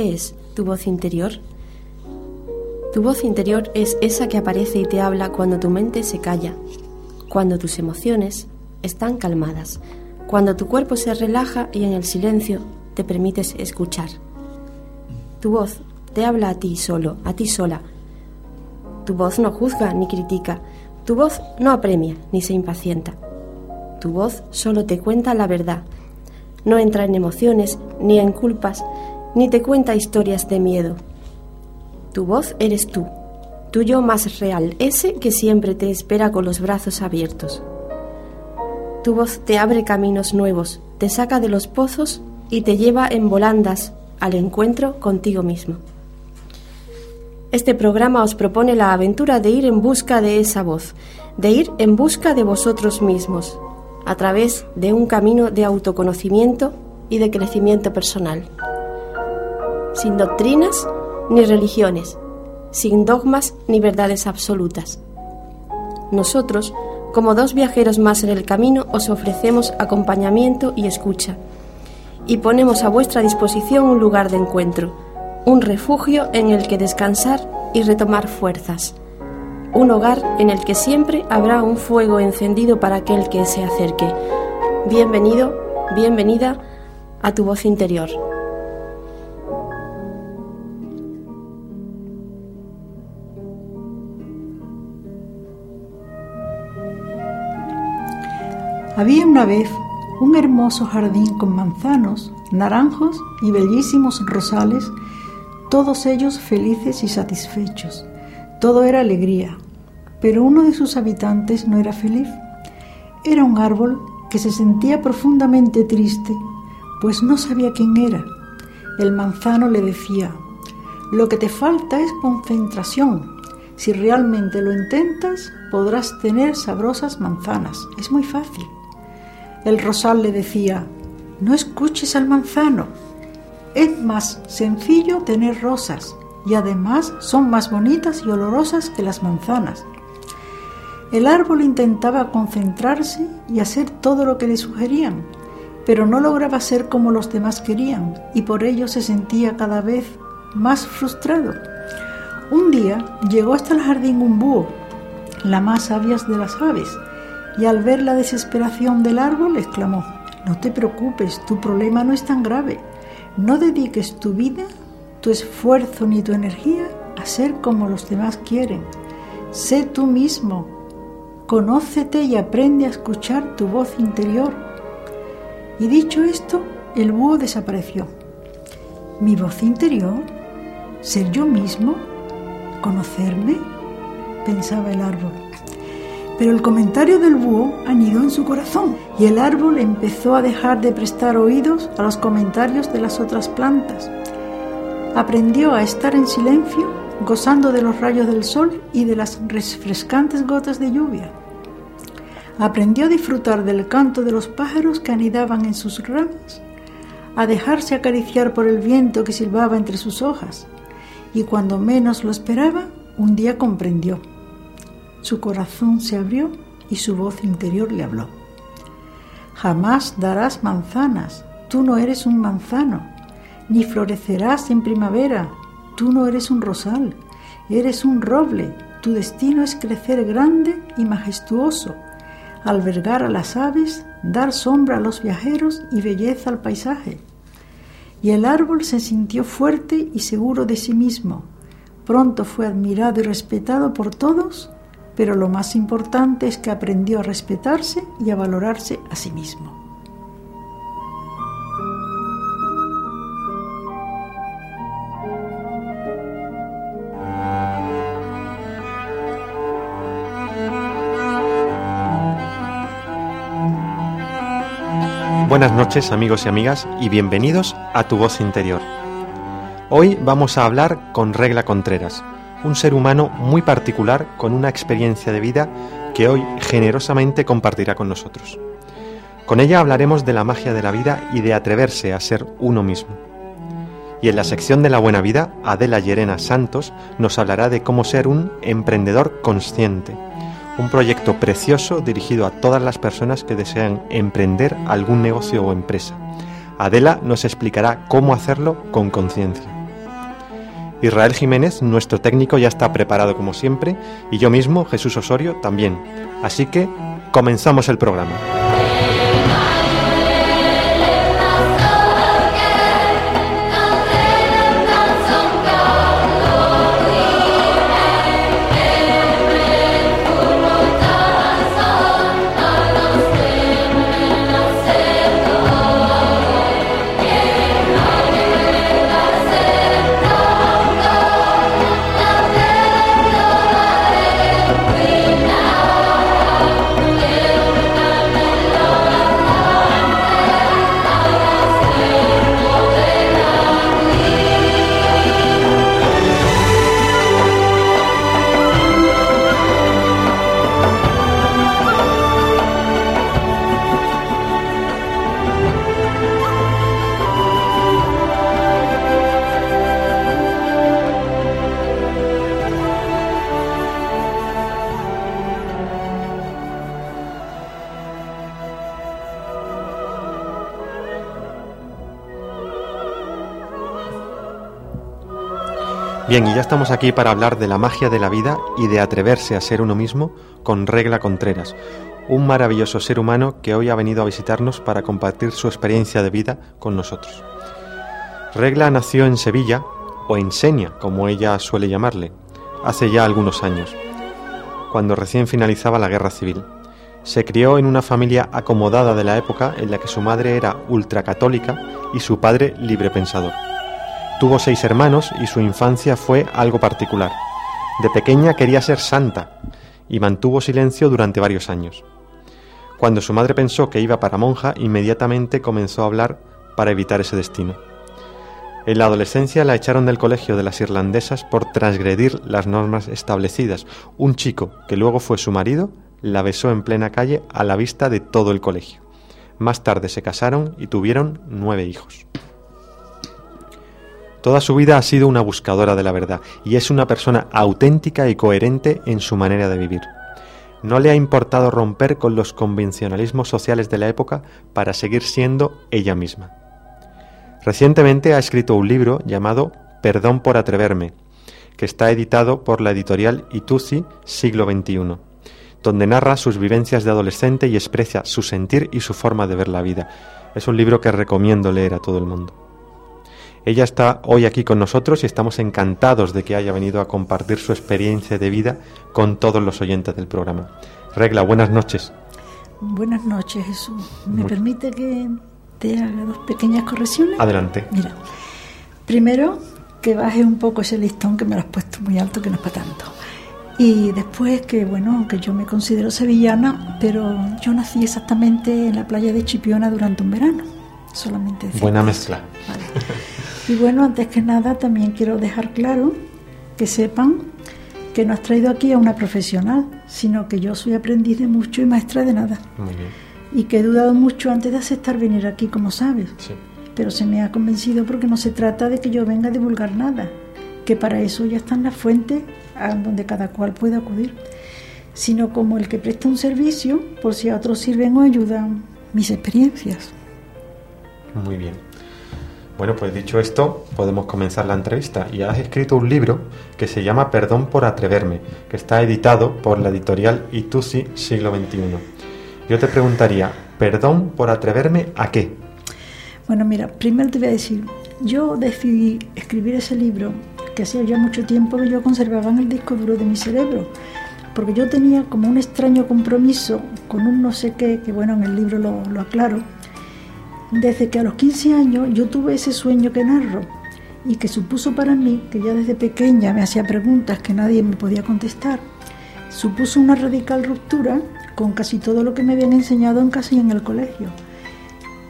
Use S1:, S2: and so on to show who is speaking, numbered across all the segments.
S1: ¿Qué es tu voz interior? Tu voz interior es esa que aparece y te habla cuando tu mente se calla, cuando tus emociones están calmadas, cuando tu cuerpo se relaja y en el silencio te permites escuchar. Tu voz te habla a ti solo, a ti sola. Tu voz no juzga ni critica, tu voz no apremia ni se impacienta. Tu voz solo te cuenta la verdad. No entra en emociones, ni en culpas, ni te cuenta historias de miedo. Tu voz eres tú, tu yo más real, ese que siempre te espera con los brazos abiertos. Tu voz te abre caminos nuevos, te saca de los pozos y te lleva en volandas al encuentro contigo mismo. Este programa os propone la aventura de ir en busca de esa voz, de ir en busca de vosotros mismos, a través de un camino de autoconocimiento y de crecimiento personal. Sin doctrinas ni religiones, sin dogmas ni verdades absolutas. Nosotros, como dos viajeros más en el camino, os ofrecemos acompañamiento y escucha, y ponemos a vuestra disposición un lugar de encuentro, un refugio en el que descansar y retomar fuerzas, un hogar en el que siempre habrá un fuego encendido para aquel que se acerque. Bienvenido, bienvenida a tu voz interior.
S2: Había una vez un hermoso jardín con manzanos, naranjos y bellísimos rosales, todos ellos felices y satisfechos. Todo era alegría, pero uno de sus habitantes no era feliz. Era un árbol que se sentía profundamente triste, pues no sabía quién era. El manzano le decía, lo que te falta es concentración. Si realmente lo intentas, podrás tener sabrosas manzanas. Es muy fácil. El rosal le decía, no escuches al manzano. Es más sencillo tener rosas y además son más bonitas y olorosas que las manzanas. El árbol intentaba concentrarse y hacer todo lo que le sugerían, pero no lograba ser como los demás querían y por ello se sentía cada vez más frustrado. Un día llegó hasta el jardín un búho, la más sabia de las aves, y al ver la desesperación del árbol exclamó, no te preocupes, tu problema no es tan grave. No dediques tu vida, tu esfuerzo ni tu energía a ser como los demás quieren. Sé tú mismo, conócete y aprende a escuchar tu voz interior. Y dicho esto, el búho desapareció. ¿Mi voz interior? ¿Ser yo mismo? ¿Conocerme? pensaba el árbol. Pero el comentario del búho anidó en su corazón y el árbol empezó a dejar de prestar oídos a los comentarios de las otras plantas. Aprendió a estar en silencio, gozando de los rayos del sol y de las refrescantes gotas de lluvia. Aprendió a disfrutar del canto de los pájaros que anidaban en sus ramas, a dejarse acariciar por el viento que silbaba entre sus hojas, y cuando menos lo esperaba, un día comprendió su corazón se abrió y su voz interior le habló. Jamás darás manzanas, tú no eres un manzano, ni florecerás en primavera, tú no eres un rosal, eres un roble, tu destino es crecer grande y majestuoso, albergar a las aves, dar sombra a los viajeros y belleza al paisaje. Y el árbol se sintió fuerte y seguro de sí mismo. Pronto fue admirado y respetado por todos pero lo más importante es que aprendió a respetarse y a valorarse a sí mismo.
S3: Buenas noches amigos y amigas y bienvenidos a Tu Voz Interior. Hoy vamos a hablar con Regla Contreras, un ser humano muy particular con una experiencia de vida que hoy generosamente compartirá con nosotros. Con ella hablaremos de la magia de la vida y de atreverse a ser uno mismo. Y en la sección de la buena vida, Adela Llerena Santos nos hablará de cómo ser un emprendedor consciente, un proyecto precioso dirigido a todas las personas que desean emprender algún negocio o empresa. Adela nos explicará cómo hacerlo con conciencia. Israel Jiménez, nuestro técnico, ya está preparado como siempre y yo mismo, Jesús Osorio, también. Así que comenzamos el programa. Bien, y ya estamos aquí para hablar de la magia de la vida y de atreverse a ser uno mismo con Regla Contreras, un maravilloso ser humano que hoy ha venido a visitarnos para compartir su experiencia de vida con nosotros. Regla nació en Sevilla, o en Senia, como ella suele llamarle, hace ya algunos años, cuando recién finalizaba la guerra civil. Se crió en una familia acomodada de la época en la que su madre era ultracatólica y su padre librepensador. Tuvo seis hermanos y su infancia fue algo particular. De pequeña quería ser santa y mantuvo silencio durante varios años. Cuando su madre pensó que iba para monja, inmediatamente comenzó a hablar para evitar ese destino. En la adolescencia la echaron del colegio de las irlandesas por transgredir las normas establecidas. Un chico, que luego fue su marido, la besó en plena calle a la vista de todo el colegio. Más tarde se casaron y tuvieron nueve hijos. Toda su vida ha sido una buscadora de la verdad y es una persona auténtica y coherente en su manera de vivir. No le ha importado romper con los convencionalismos sociales de la época para seguir siendo ella misma. Recientemente ha escrito un libro llamado Perdón por atreverme, que está editado por la editorial Ituzi Siglo XXI, donde narra sus vivencias de adolescente y expresa su sentir y su forma de ver la vida. Es un libro que recomiendo leer a todo el mundo. Ella está hoy aquí con nosotros y estamos encantados de que haya venido a compartir su experiencia de vida con todos los oyentes del programa. Regla, buenas noches.
S2: Buenas noches, Jesús. ¿Me permite que te haga dos pequeñas correcciones?
S3: Adelante.
S2: Mira, primero que baje un poco ese listón que me lo has puesto muy alto, que no es para tanto. Y después que, bueno, que yo me considero sevillana, pero yo nací exactamente en la playa de Chipiona durante un verano. Solamente
S3: Buena mezcla.
S2: Vale. Y bueno, antes que nada también quiero dejar claro que sepan que no has traído aquí a una profesional, sino que yo soy aprendiz de mucho y maestra de nada.
S3: Muy bien.
S2: Y que he dudado mucho antes de aceptar venir aquí, como sabes.
S3: Sí.
S2: Pero se me ha convencido porque no se trata de que yo venga a divulgar nada, que para eso ya están las fuentes a donde cada cual puede acudir, sino como el que presta un servicio por si a otros sirven o ayudan mis experiencias.
S3: Muy bien. Bueno, pues dicho esto, podemos comenzar la entrevista. Y has escrito un libro que se llama Perdón por atreverme, que está editado por la editorial Itusi Siglo XXI. Yo te preguntaría, ¿perdón por atreverme a qué?
S2: Bueno, mira, primero te voy a decir, yo decidí escribir ese libro que hacía ya mucho tiempo que yo conservaba en el disco duro de mi cerebro, porque yo tenía como un extraño compromiso con un no sé qué, que bueno, en el libro lo, aclaro, desde que a los 15 años yo tuve ese sueño que narro y que supuso para mí, que ya desde pequeña me hacía preguntas que nadie me podía contestar, supuso una radical ruptura con casi todo lo que me habían enseñado en casa y en el colegio.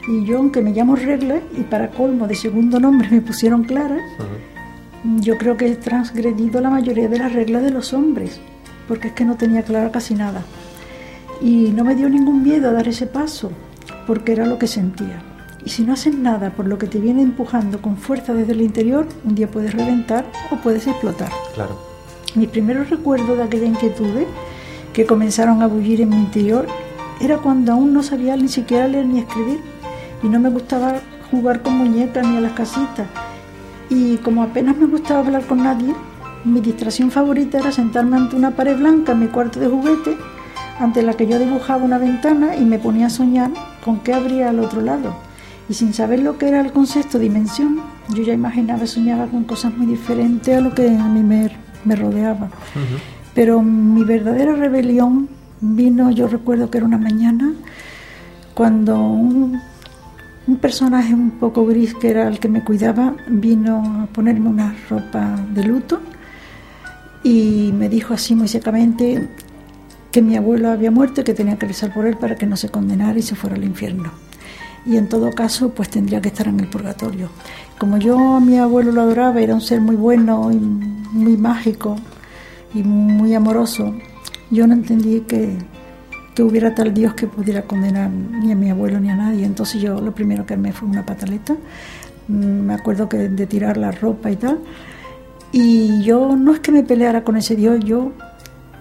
S2: Y yo, aunque me llamo Regla, y para colmo de segundo nombre me pusieron Clara, yo creo que he transgredido la mayoría de las reglas de los hombres, porque es que no tenía clara casi nada. Y no me dio ningún miedo a dar ese paso, porque era lo que sentía. Y si no haces nada por lo que te viene empujando con fuerza desde el interior, un día puedes reventar o puedes explotar.
S3: Claro.
S2: Mis primeros recuerdos de aquella inquietud que comenzaron a bullir en mi interior era cuando aún no sabía ni siquiera leer ni escribir y no me gustaba jugar con muñecas ni a las casitas. Y como apenas me gustaba hablar con nadie, mi distracción favorita era sentarme ante una pared blanca en mi cuarto de juguete, ante la que yo dibujaba una ventana y me ponía a soñar con qué habría al otro lado. Y sin saber lo que era el concepto dimensión, yo ya imaginaba soñaba con cosas muy diferentes a lo que a mí me, me rodeaba. Pero mi verdadera rebelión vino, yo recuerdo que era una mañana, cuando un, personaje un poco gris, que era el que me cuidaba, vino a ponerme una ropa de luto y me dijo así muy secamente que mi abuelo había muerto y que tenía que rezar por él para que no se condenara y se fuera al infierno. Y en todo caso, pues tendría que estar en el purgatorio. Como yo a mi abuelo lo adoraba, era un ser muy bueno y muy mágico, y muy amoroso, yo no entendí que, que hubiera tal Dios que pudiera condenar ni a mi abuelo ni a nadie. Entonces yo lo primero que me fue una pataleta, mm, me acuerdo que de tirar la ropa y tal. Y yo no es que me peleara con ese Dios, yo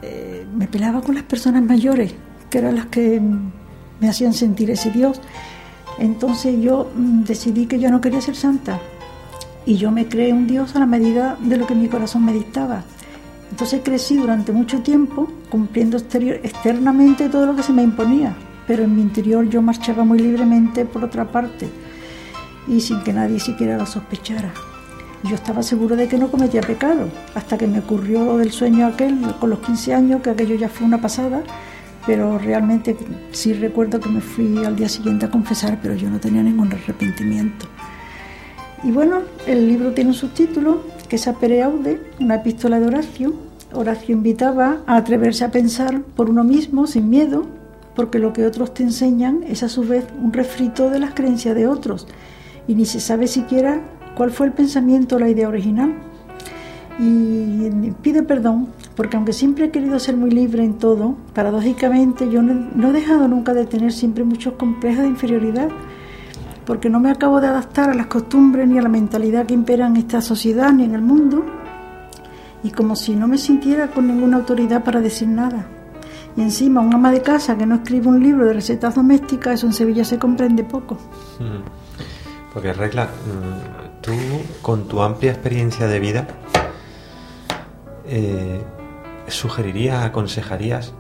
S2: eh, me peleaba con las personas mayores, que eran las que me hacían sentir ese Dios. Entonces yo mm, decidí que yo no quería ser santa y yo me creé un Dios a la medida de lo que mi corazón me dictaba. Entonces crecí durante mucho tiempo cumpliendo externamente todo lo que se me imponía, pero en mi interior yo marchaba muy libremente por otra parte y sin que nadie siquiera lo sospechara. Yo estaba seguro de que no cometía pecado, hasta que me ocurrió del sueño aquel con los 15 años, que aquello ya fue una pasada, pero realmente sí recuerdo que me fui al día siguiente a confesar, pero yo no tenía ningún arrepentimiento. Y bueno, el libro tiene un subtítulo que es Apere Aude, una epístola de Horacio. Horacio invitaba a atreverse a pensar por uno mismo sin miedo, porque lo que otros te enseñan es a su vez un refrito de las creencias de otros, y ni se sabe siquiera cuál fue el pensamiento o la idea original. Y pide perdón, porque aunque siempre he querido ser muy libre en todo, paradójicamente yo no, he dejado nunca de tener siempre muchos complejos de inferioridad porque no me acabo de adaptar a las costumbres ni a la mentalidad que impera en esta sociedad ni en el mundo, y como si no me sintiera con ninguna autoridad para decir nada. Y encima, un ama de casa que no escribe un libro de recetas domésticas, eso en Sevilla se comprende poco.
S3: Porque, Regla, mm, tú con tu amplia experiencia de vida, eh, ¿sugerirías, aconsejarías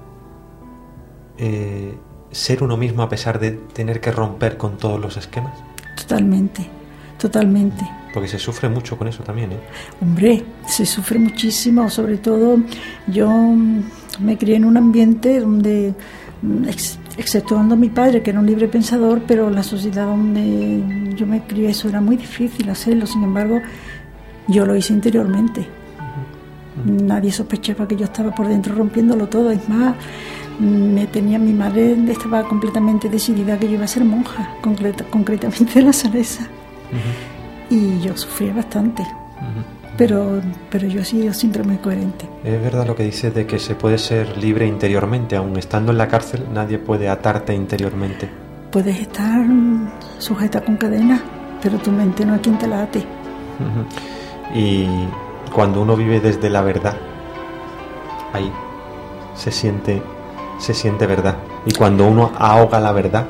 S3: eh, ser uno mismo a pesar de tener que romper con todos los esquemas?
S2: Totalmente, totalmente.
S3: Porque se sufre mucho con eso también, ¿eh?
S2: Hombre, se sufre muchísimo, sobre todo yo me crié en un ambiente donde, exceptuando a mi padre, que era un libre pensador, pero la sociedad donde yo me crié eso era muy difícil hacerlo, sin embargo, yo lo hice interiormente. Nadie sospechaba que yo estaba por dentro rompiéndolo todo, es más, me tenía mi madre estaba completamente decidida que yo iba a ser monja, concretamente de la Salesa. Y yo sufría bastante. Pero, pero yo sí, yo siempre muy coherente.
S3: Es verdad lo que dices de que se puede ser libre interiormente, aun estando en la cárcel nadie puede atarte interiormente.
S2: Puedes estar sujeta con cadena, pero tu mente no es quien te la ate.
S3: Y cuando uno vive desde la verdad, ahí se siente se siente verdad. Y cuando uno ahoga la verdad,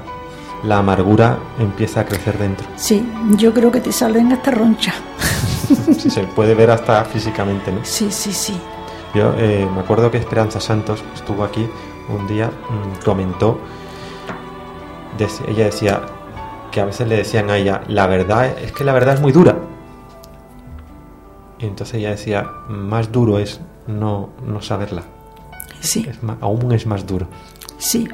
S3: la amargura empieza a crecer dentro.
S2: Sí, yo creo que te salen hasta roncha.
S3: se puede ver hasta físicamente, ¿no?
S2: Sí, sí, sí.
S3: Yo eh, me acuerdo que Esperanza Santos estuvo aquí un día, mm, comentó, ella decía que a veces le decían a ella, la verdad es que la verdad es muy dura. Y entonces ella decía, más duro es no, no saberla.
S2: Sí.
S3: aún es más duro.
S2: Sí.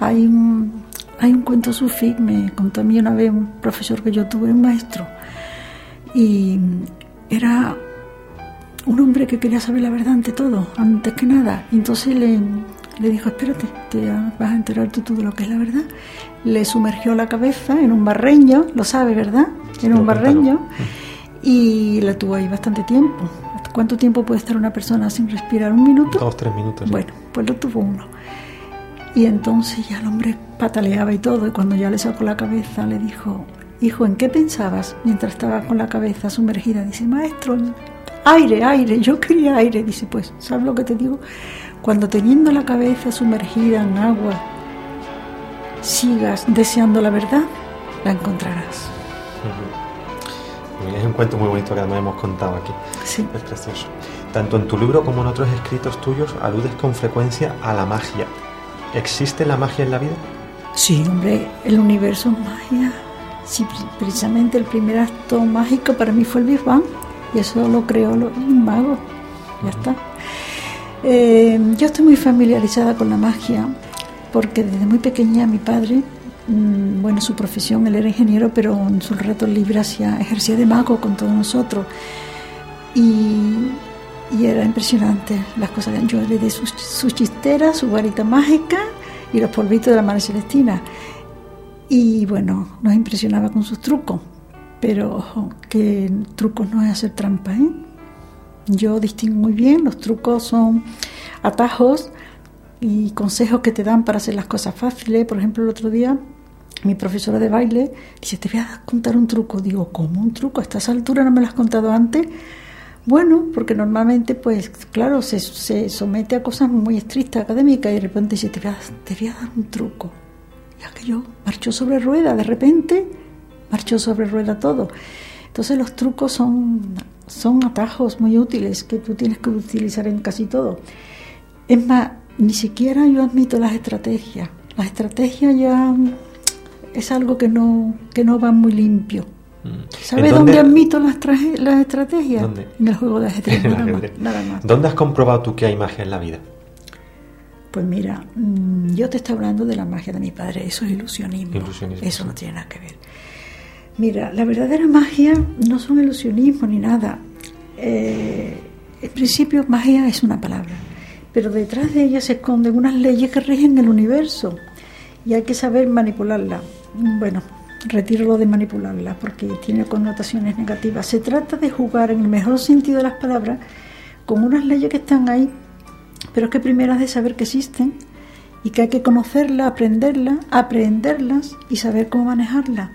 S2: hay, un, hay un cuento sufí, me contó a mí una vez un profesor que yo tuve, un maestro, y era un hombre que quería saber la verdad ante todo, antes que nada. Y entonces le, le dijo, espérate, te vas a enterar tú, de lo que es la verdad. Le sumergió la cabeza en un barreño, lo sabe, ¿verdad? En un barreño. Y la tuvo ahí bastante tiempo. ¿Cuánto tiempo puede estar una persona sin respirar? ¿Un minuto?
S3: Dos, tres minutos.
S2: Bueno, pues lo tuvo uno. Y entonces ya el hombre pataleaba y todo, y cuando ya le sacó la cabeza le dijo, hijo, ¿en qué pensabas mientras estaba con la cabeza sumergida? Dice, maestro, aire, aire, yo quería aire. Dice, pues, ¿sabes lo que te digo? Cuando teniendo la cabeza sumergida en agua, sigas deseando la verdad, la encontrarás.
S3: Es un cuento muy bonito que además hemos contado aquí.
S2: Sí.
S3: Es precioso. Tanto en tu libro como en otros escritos tuyos aludes con frecuencia a la magia. ¿Existe la magia en la vida?
S2: Sí, hombre, el universo es magia. Sí, precisamente el primer acto mágico para mí fue el Big Bang y eso lo creó un mago. Ya está. Eh, yo estoy muy familiarizada con la magia porque desde muy pequeña mi padre, bueno, su profesión, él era ingeniero, pero en sus ratos libres ejercía de mago con todos nosotros. Y, era impresionante las cosas. Yo le di su, su chistera, su varita mágica y los polvitos de la Madre Celestina. Y bueno, nos impresionaba con sus trucos. Pero que trucos no es hacer trampa, ¿eh? Yo distingo muy bien, los trucos son atajos y consejos que te dan para hacer las cosas fáciles. Por ejemplo, el otro día mi profesora de baile dice, te voy a contar un truco. Digo, ¿cómo un truco? A estas alturas no me lo has contado antes. Bueno, porque normalmente, pues, claro, se, se somete a cosas muy estrictas, académicas, y de repente dice, te voy a, te voy a dar un truco. Y aquello marchó sobre rueda, de repente marchó sobre rueda todo. Entonces los trucos son, son atajos muy útiles que tú tienes que utilizar en casi todo. Es más, ni siquiera yo admito las estrategias. Las estrategias ya es algo que no, que no va muy limpio. Mm. ¿Sabes dónde, admito las, las estrategias? En el juego de ajedrez, nada, más,
S3: ¿Dónde has comprobado tú que hay magia en la vida?
S2: Pues mira, mm, yo te estoy hablando de la magia de mi padre, eso es ilusionismo. eso no tiene nada que ver. Mira, la verdadera magia no son ilusionismo ni nada. Eh, en principio, magia es una palabra pero detrás de ella se esconden unas leyes que rigen el universo y hay que saber manipularla. Bueno, retiro lo de manipularla porque tiene connotaciones negativas. Se trata de jugar en el mejor sentido de las palabras con unas leyes que están ahí, pero es que primero has de saber que existen y que hay que conocerlas, aprenderlas, aprenderlas y saber cómo manejarlas.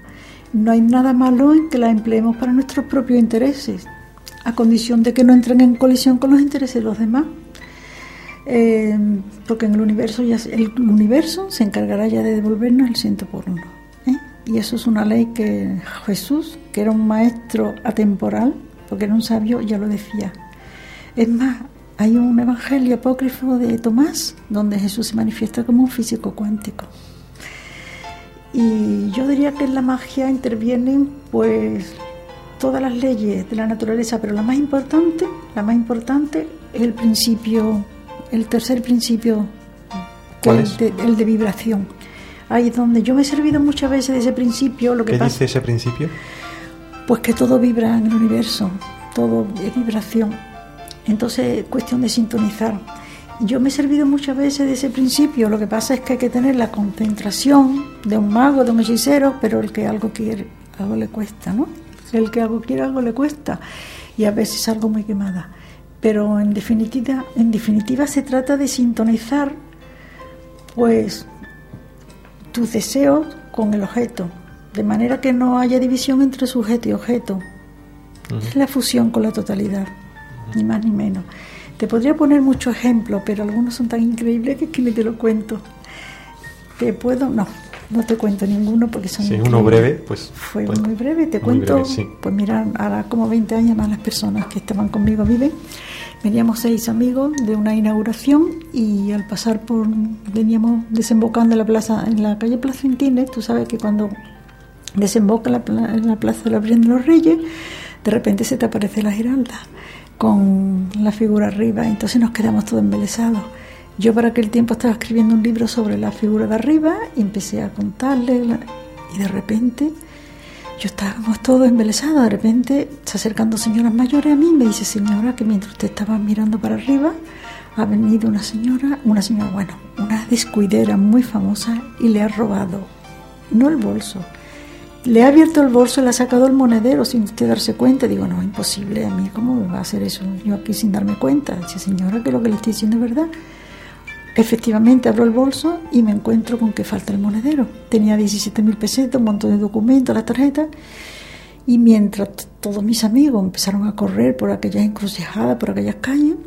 S2: No hay nada malo en que las empleemos para nuestros propios intereses, a condición de que no entren en colisión con los intereses de los demás. Eh, porque en el universo ya el universo se encargará ya de devolvernos el ciento por uno. Y eso es una ley que Jesús, que era un maestro atemporal, porque era un sabio, ya lo decía. Es más, hay un evangelio apócrifo de Tomás donde Jesús se manifiesta como un físico cuántico. Y yo diría que en la magia intervienen pues todas las leyes de la naturaleza, pero la más importante, la más importante es el principio el tercer principio,
S3: ¿Cuál
S2: es? el de vibración. Ahí es donde yo me he servido muchas veces de ese principio. Lo que
S3: ¿Qué dice ese principio?
S2: Pues que todo vibra en el universo, todo es vibración. Entonces, es cuestión de sintonizar. Yo me he servido muchas veces de ese principio. Lo que pasa es que hay que tener la concentración de un mago, de un hechicero, pero el que algo quiere, algo le cuesta, ¿no? El que algo quiere, algo le cuesta. Y a veces algo muy quemada pero en definitiva, en definitiva se trata de sintonizar pues tus deseos con el objeto, de manera que no haya división entre sujeto y objeto. Es la fusión con la totalidad, ni más ni menos. Te podría poner muchos ejemplos, pero algunos son tan increíbles que, que ni te lo cuento. ¿Te puedo? No, no te cuento ninguno porque son.
S3: Sí, uno breve, pues.
S2: Fue muy breve, te cuento. Pues mira, ahora como 20 años más las personas que estaban conmigo viven. Veníamos seis amigos de una inauguración y al pasar por. veníamos desembocando en la plaza, en la calle Plaza Intines, tú sabes que cuando desemboca en la plaza de la Virgen de los Reyes, de repente se te aparece la giralda con la figura arriba, entonces nos quedamos todos embelesados yo para aquel tiempo estaba escribiendo un libro sobre la figura de arriba y empecé a contarle y de repente yo estábamos todos embelesados, de repente se acercando señoras mayores a mí me dice, señora, que mientras usted estaba mirando para arriba, ha venido una señora, una señora, bueno, una descuidera muy famosa y le ha robado, no el bolso, le ha abierto el bolso y le ha sacado el monedero sin usted darse cuenta. Digo, no, imposible, a mí, ¿cómo me va a hacer eso? Yo aquí sin darme cuenta. Dice, señora, que lo que le estoy diciendo es verdad. Efectivamente abro el bolso y me encuentro con que falta el monedero. Tenía 17.000 pesetas, un montón de documentos, la tarjeta. Y mientras todos mis amigos empezaron a correr por aquellas encrucijadas, por aquellas calles,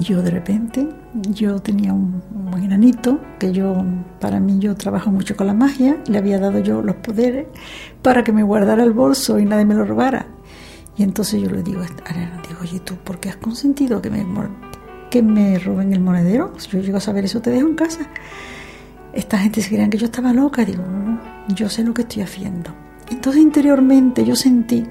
S2: yo de repente, yo tenía un, un enanito, que yo, para mí yo trabajo mucho con la magia, le había dado yo los poderes para que me guardara el bolso y nadie me lo robara. Y entonces yo le digo a digo, oye, ¿tú por qué has consentido que me, que me roben el monedero? Si yo llego a saber eso, te dejo en casa. Esta gente se creían que yo estaba loca. Digo, no, yo sé lo que estoy haciendo. Entonces interiormente yo sentí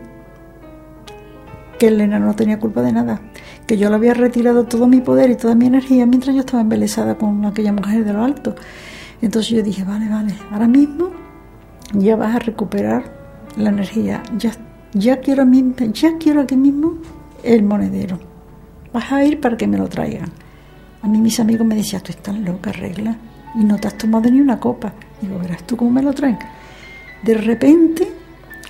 S2: que Elena no tenía culpa de nada, que yo le había retirado todo mi poder y toda mi energía mientras yo estaba embelesada con aquella mujer de lo alto. Entonces yo dije, vale, vale, ahora mismo ya vas a recuperar la energía, ya, ya quiero aquí mismo el monedero. Vas a ir para que me lo traigan. A mí mis amigos me decían, tú estás loca, regla, y no te has tomado ni una copa. Digo, verás tú cómo me lo traen. De repente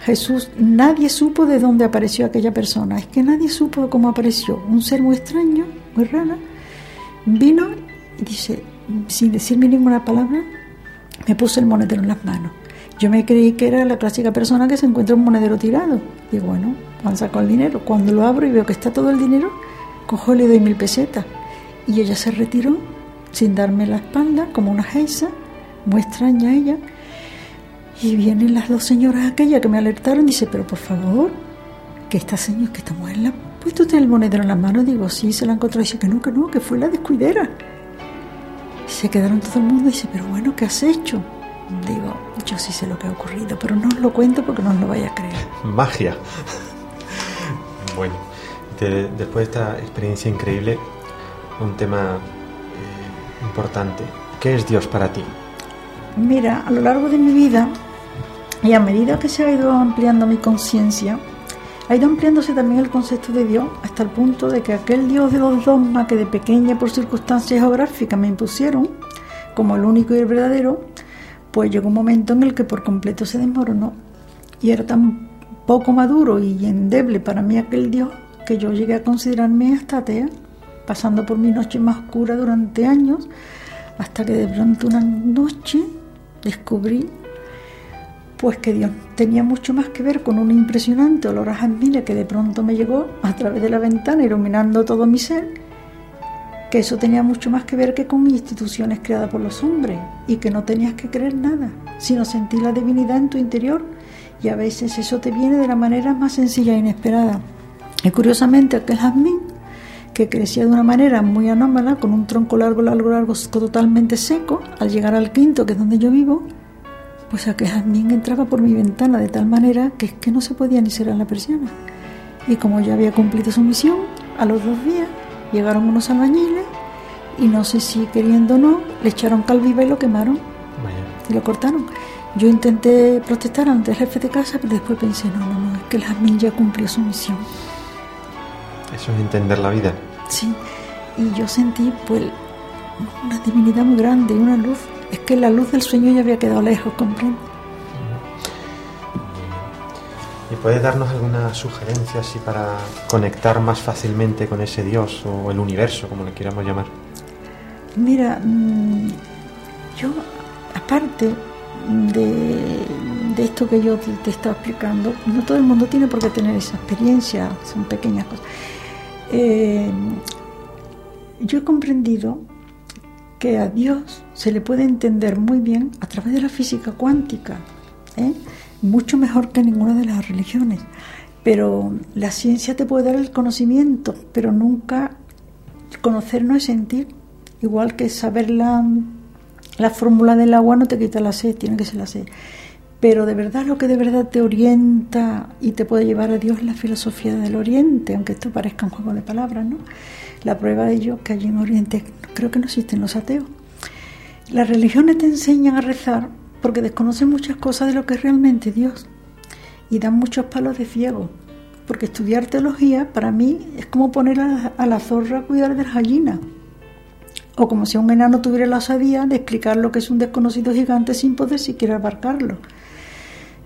S2: Jesús, nadie supo de dónde apareció aquella persona, es que nadie supo cómo apareció. Un ser muy extraño, muy raro, vino y dice, sin decirme ninguna palabra, me puso el monedero en las manos. Yo me creí que era la clásica persona que se encuentra un monedero tirado. Y bueno, han sacado el dinero. Cuando lo abro y veo que está todo el dinero, cojo le doy mil pesetas. Y ella se retiró sin darme la espalda, como una geisa, muy extraña ella. Y vienen las dos señoras aquellas que me alertaron dice, pero por favor, que esta señora, que esta mujer la ha puesto usted el monedero en las manos. Digo, sí, se la encontró. Y dice que no, que no, que fue la descuidera. se quedaron todo el mundo y dice, pero bueno, ¿qué has hecho? Digo, yo sí sé lo que ha ocurrido, pero no os lo cuento porque no os lo vaya a creer.
S3: Magia. bueno, después de esta experiencia increíble, un tema eh, importante. ¿Qué es Dios para ti?
S2: Mira, a lo largo de mi vida y a medida que se ha ido ampliando mi conciencia, ha ido ampliándose también el concepto de Dios hasta el punto de que aquel Dios de los dogmas que de pequeña por circunstancias geográficas me impusieron como el único y el verdadero, pues llegó un momento en el que por completo se desmoronó y era tan poco maduro y endeble para mí aquel Dios que yo llegué a considerarme hasta atea, pasando por mi noche más oscura durante años, hasta que de pronto una noche descubrí pues que Dios tenía mucho más que ver con un impresionante olor a jazmina que de pronto me llegó a través de la ventana iluminando todo mi ser, que eso tenía mucho más que ver que con instituciones creadas por los hombres y que no tenías que creer nada, sino sentir la divinidad en tu interior y a veces eso te viene de la manera más sencilla e inesperada. Y curiosamente aquel jazmín que crecía de una manera muy anómala, con un tronco largo, largo, largo, totalmente seco, al llegar al quinto, que es donde yo vivo, pues aquel jazmín entraba por mi ventana de tal manera que es que no se podía ni cerrar la persiana. Y como ya había cumplido su misión, a los dos días llegaron unos albañiles y no sé si queriendo o no, le echaron cal viva y lo quemaron y lo cortaron. Yo intenté protestar ante el jefe de casa, pero después pensé, no, no, no, es que el jazmín ya cumplió su misión.
S3: Eso es entender la vida.
S2: Sí, y yo sentí pues una divinidad muy grande y una luz. Es que la luz del sueño ya había quedado lejos, comprendo.
S3: ¿Y puedes darnos alguna sugerencia así para conectar más fácilmente con ese Dios o el universo, como le queramos llamar?
S2: Mira, mm, yo, aparte de, de esto que yo te, te he estado explicando, no todo el mundo tiene por qué tener esa experiencia, son pequeñas cosas. Eh, yo he comprendido que a Dios se le puede entender muy bien a través de la física cuántica, ¿eh? mucho mejor que ninguna de las religiones. Pero la ciencia te puede dar el conocimiento, pero nunca conocer no es sentir. Igual que saber la, la fórmula del agua no te quita la sed, tiene que ser la sed. Pero de verdad lo que de verdad te orienta y te puede llevar a Dios es la filosofía del Oriente, aunque esto parezca un juego de palabras, ¿no? La prueba de ello que allí en Oriente creo que no existen los ateos. Las religiones te enseñan a rezar porque desconocen muchas cosas de lo que es realmente Dios y dan muchos palos de ciego. Porque estudiar teología para mí es como poner a, la zorra a cuidar de las gallinas. O como si un enano tuviera la osadía de explicar lo que es un desconocido gigante sin poder siquiera abarcarlo.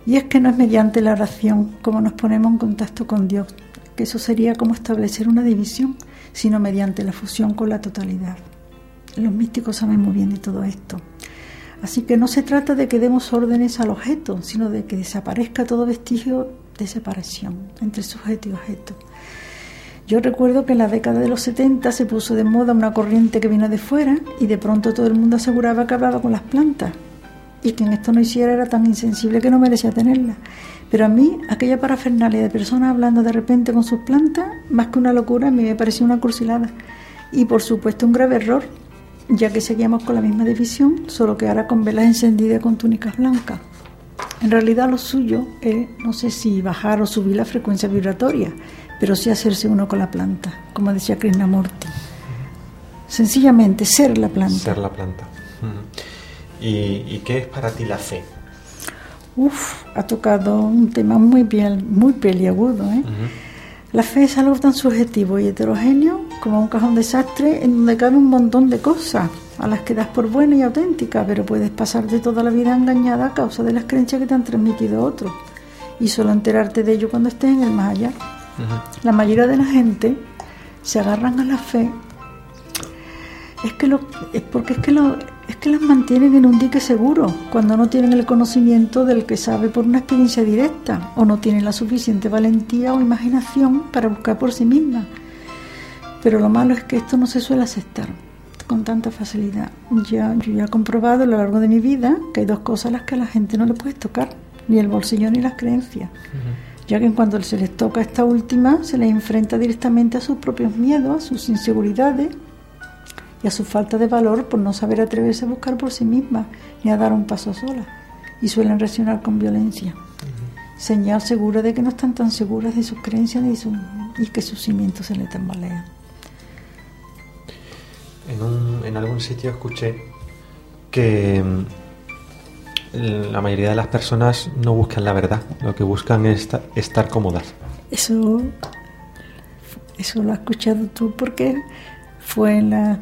S2: Y es que no es mediante la oración como nos ponemos en contacto con Dios, que eso sería como establecer una división, sino mediante la fusión con la totalidad. Los místicos saben muy bien de todo esto. Así que no se trata de que demos órdenes al objeto, sino de que desaparezca todo vestigio de separación entre sujeto y objeto. Yo recuerdo que en la década de los 70 se puso de moda una corriente que vino de fuera y de pronto todo el mundo aseguraba que hablaba con las plantas y quien esto no hiciera era tan insensible que no merecía tenerla. Pero a mí, aquella parafernalia de personas hablando de repente con sus plantas, más que una locura, me pareció una cursilada. Y por supuesto un grave error, ya que seguíamos con la misma división, solo que ahora con velas encendidas con túnicas blancas. En realidad lo suyo es, no sé si bajar o subir la frecuencia vibratoria, pero sí hacerse uno con la planta, como decía Krishnamurti. Sencillamente ser la planta.
S3: Ser la planta. ¿Y, qué es para ti la fe?
S2: Uf, ha tocado un tema muy, bien, muy peliagudo. ¿eh? La fe es algo tan subjetivo y heterogéneo como un cajón desastre en donde cabe un montón de cosas a las que das por buena y auténtica, pero puedes pasarte toda la vida engañada a causa de las creencias que te han transmitido otros y solo enterarte de ello cuando estés en el más allá. La mayoría de la gente se agarran a la fe es que lo, es porque es que lo, es que las mantienen en un dique seguro cuando no tienen el conocimiento del que sabe por una experiencia directa o no tienen la suficiente valentía o imaginación para buscar por sí mismas. Pero lo malo es que esto no se suele aceptar con tanta facilidad. Ya, yo ya he comprobado a lo largo de mi vida que hay dos cosas a las que a la gente no le puedes tocar, ni el bolsillo ni las creencias. Ya que en cuanto se les toca esta última, se les enfrenta directamente a sus propios miedos, a sus inseguridades y a su falta de valor por no saber atreverse a buscar por sí misma ni a dar un paso sola. Y suelen reaccionar con violencia. Señal segura de que no están tan seguras de sus creencias ni y que sus cimientos se les tambalean.
S3: En, en algún sitio escuché que mm, la mayoría de las personas no buscan la verdad, lo que buscan es estar cómodas.
S2: Eso, eso lo has escuchado tú porque fue en la,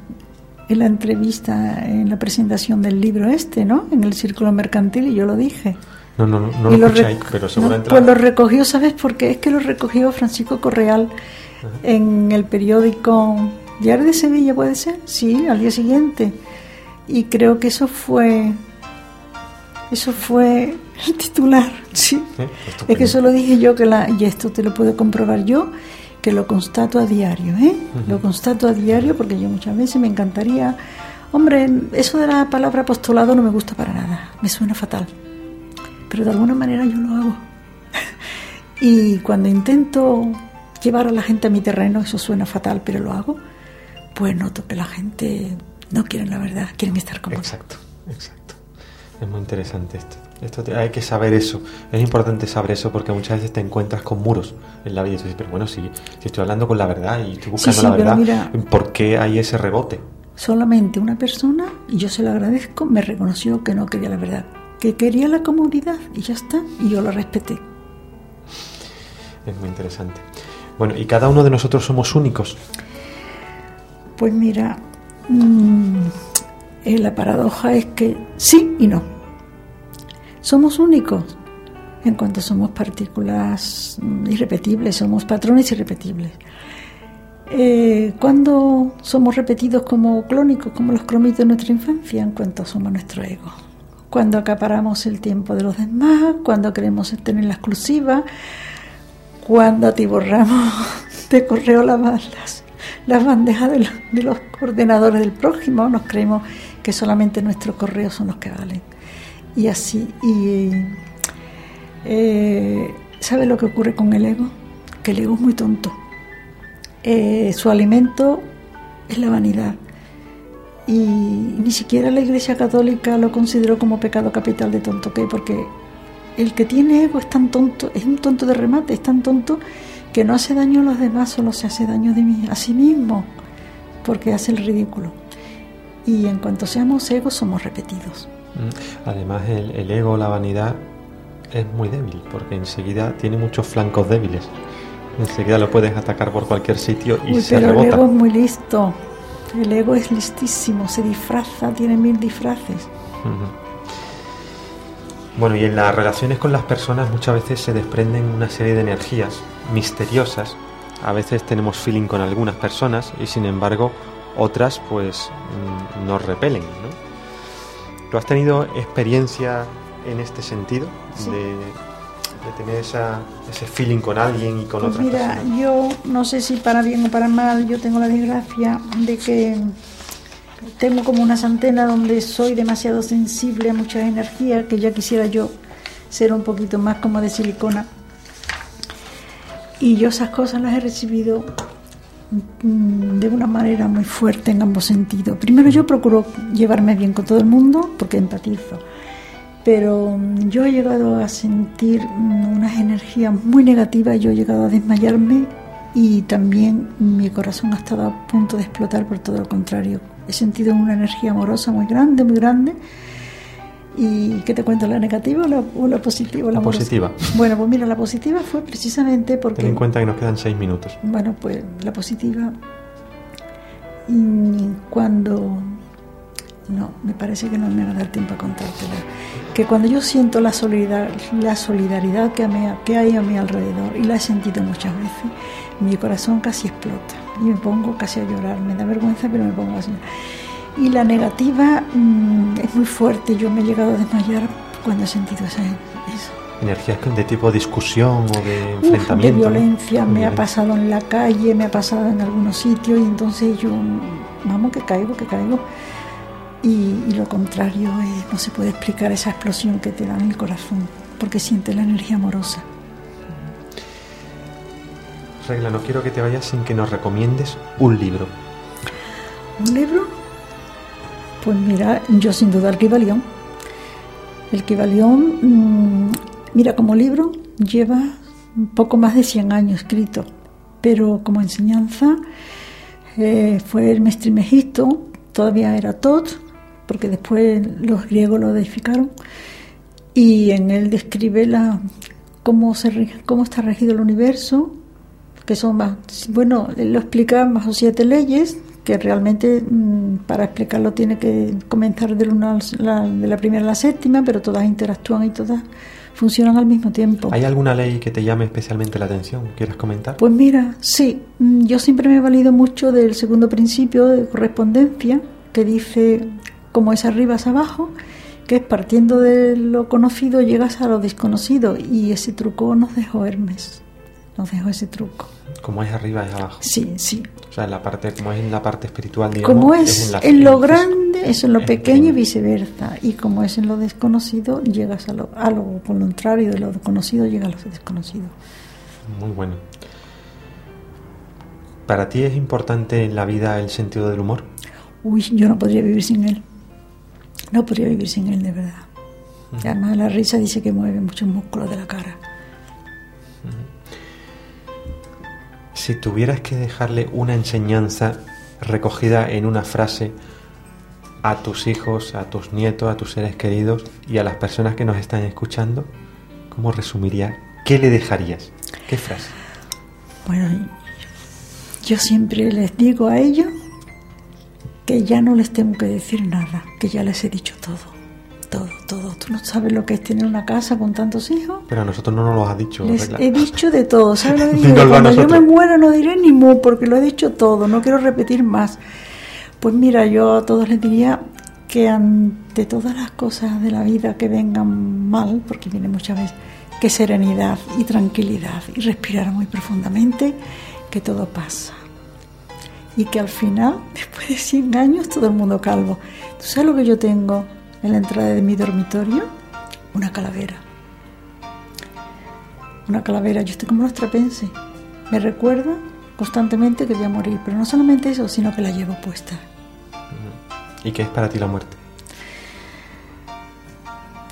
S2: en la entrevista, en la presentación del libro este, ¿no? En el Círculo Mercantil y yo lo dije.
S3: No, no, no, no lo, escuché pero seguramente...
S2: pues lo recogió, ¿sabes por qué? Es que lo recogió Francisco Correal en el periódico Diario de Sevilla, ¿puede ser? Sí, al día siguiente. Y creo que eso fue... Eso fue el titular, sí. es que eso lo dije yo, que la, y esto te lo puedo comprobar yo, que lo constato a diario, ¿eh? Lo constato a diario porque yo muchas veces me encantaría... Hombre, eso de la palabra apostolado no me gusta para nada, me suena fatal. Pero de alguna manera yo lo hago. y cuando intento llevar a la gente a mi terreno, eso suena fatal, pero lo hago, pues noto que la gente no quiere la verdad, quieren estar como
S3: Exacto, exacto. Es muy interesante esto. Esto hay que saber eso. Es importante saber eso porque muchas veces te encuentras con muros en la vida. Y dices, pero bueno, si, si estoy hablando con la verdad y estoy buscando la verdad, ¿por qué hay ese rebote?
S2: Solamente una persona, y yo se lo agradezco, me reconoció que no quería la verdad, que quería la comodidad y ya está, y yo lo respeté.
S3: Es muy interesante. Bueno, ¿y cada uno de nosotros somos únicos?
S2: Pues mira, mmm, la paradoja es que sí y no. Somos únicos en cuanto somos partículas irrepetibles, somos patrones irrepetibles. Eh, cuando somos repetidos como clónicos, como los cromitos de nuestra infancia, en cuanto somos nuestro ego. Cuando acaparamos el tiempo de los demás, cuando queremos tener la exclusiva, cuando atiborramos de correo las, las bandejas de los, de los ordenadores del prójimo, nos creemos que solamente nuestros correos son los que valen y así. Y eh, ¿sabe lo que ocurre con el ego? Que el ego es muy tonto. Eh, su alimento es la vanidad. Y ni siquiera la Iglesia Católica lo consideró como pecado capital de tonto que porque el que tiene ego es tan tonto, es un tonto de remate, es tan tonto que no hace daño a los demás, solo se hace daño de mí, a sí mismo, porque hace el ridículo. Y en cuanto seamos egos, somos repetidos.
S3: Mm. Además, el, ego, la vanidad, es muy débil, porque enseguida tiene muchos flancos débiles. Enseguida lo puedes atacar por cualquier sitio y se
S2: pero
S3: rebota.
S2: El ego es muy listo. El ego es listísimo, se disfraza, tiene mil disfraces.
S3: Bueno, y en las relaciones con las personas muchas veces se desprenden una serie de energías misteriosas. A veces tenemos feeling con algunas personas y sin embargo otras pues mm, nos repelen, ¿no? ¿Tú has tenido experiencia en este sentido? De, tener ese feeling con alguien y con pues otras
S2: mira, yo no sé si para bien o para mal, yo tengo la desgracia de que tengo como unas antenas donde soy demasiado sensible a muchas energías que ya quisiera yo ser un poquito más como de silicona. Y yo esas cosas las he recibido de una manera muy fuerte en ambos sentidos. Primero yo procuro llevarme bien con todo el mundo porque empatizo, pero mm, yo he llegado a sentir mm, unas energías muy negativas, yo he llegado a desmayarme y también mi corazón ha estado a punto de explotar por todo lo contrario. He sentido una energía amorosa muy grande, muy grande. ¿Y qué te cuento, la negativa o la, positiva?
S3: La, positiva.
S2: Bueno, pues mira, la positiva fue precisamente porque...
S3: Ten en cuenta que nos quedan seis minutos.
S2: Bueno, pues la positiva... Y cuando... No, me parece que no me va a dar tiempo a contártela. Que cuando yo siento la solidaridad, la solidaridad que, que hay a mi alrededor, y la he sentido muchas veces, mi corazón casi explota y me pongo casi a llorar. Me da vergüenza, pero me pongo así. Y la negativa mm, es muy fuerte. Yo me he llegado a desmayar cuando he sentido esa, eso.
S3: ¿Energías de tipo discusión o de enfrentamiento?
S2: de violencia. me ha pasado en la calle, me ha pasado en algunos sitios y entonces yo, vamos, que caigo, que caigo. Y, lo contrario, no se puede explicar esa explosión que te da en el corazón, porque sientes la energía amorosa.
S3: Regla, no quiero que te vayas sin que nos recomiendes un libro.
S2: ¿Un libro? Pues mira, yo sin duda el Kibalión. El Kibalión, mm, mira, como libro lleva un poco más de 100 años escrito, pero como enseñanza eh, fue el Mestrimegisto, todavía era Tot, porque después los griegos lo edificaron, y en él describe cómo, está regido el universo, que son más, bueno, lo explica más o siete leyes, que realmente mm, para explicarlo tiene que comenzar de, la, de la primera a la séptima, pero todas interactúan y todas funcionan al mismo tiempo.
S3: ¿Hay alguna ley que te llame especialmente la atención? ¿Quieres comentar?
S2: Pues mira, sí, mm, yo siempre me he valido mucho del segundo principio de correspondencia, que dice como es arriba es abajo, que es partiendo de lo conocido llegas a lo desconocido, y ese truco nos dejó Hermes, nos dejó ese truco.
S3: Como es arriba es abajo.
S2: Sí, sí.
S3: O sea, en la parte, como es en la parte espiritual, digamos.
S2: Como es, en, lo grande, es en lo pequeño y viceversa. Y como es en lo desconocido, llegas a lo, a lo contrario de lo conocido, llega a lo desconocido.
S3: Muy bueno. ¿Para ti es importante en la vida el sentido del humor?
S2: Uy, yo no podría vivir sin él. No podría vivir sin él, de verdad. Además, la risa dice que mueve muchos músculos de la cara.
S3: Si tuvieras que dejarle una enseñanza recogida en una frase a tus hijos, a tus nietos, a tus seres queridos y a las personas que nos están escuchando, ¿cómo resumirías? ¿Qué le dejarías? ¿Qué frase?
S2: Bueno, yo siempre les digo a ellos que ya no les tengo que decir nada, que ya les he dicho todo todo, todo. Tú no sabes lo que es tener una casa con tantos hijos.
S3: Pero a nosotros no nos lo has dicho.
S2: Les he dicho de todo. ¿Sabes lo que digo? Cuando yo me muera no diré ni mu porque lo he dicho todo. No quiero repetir más. Pues mira, yo a todos les diría que ante todas las cosas de la vida que vengan mal, porque viene muchas veces, que serenidad y tranquilidad y respirar muy profundamente, que todo pasa. Y que al final, después de 100 años, todo el mundo calvo. ¿Tú sabes lo que yo tengo? En la entrada de mi dormitorio una calavera. Una calavera, yo estoy como nuestra trapense. Me recuerda constantemente que voy a morir, pero no solamente eso, sino que la llevo puesta.
S3: ¿Y qué es para ti la muerte?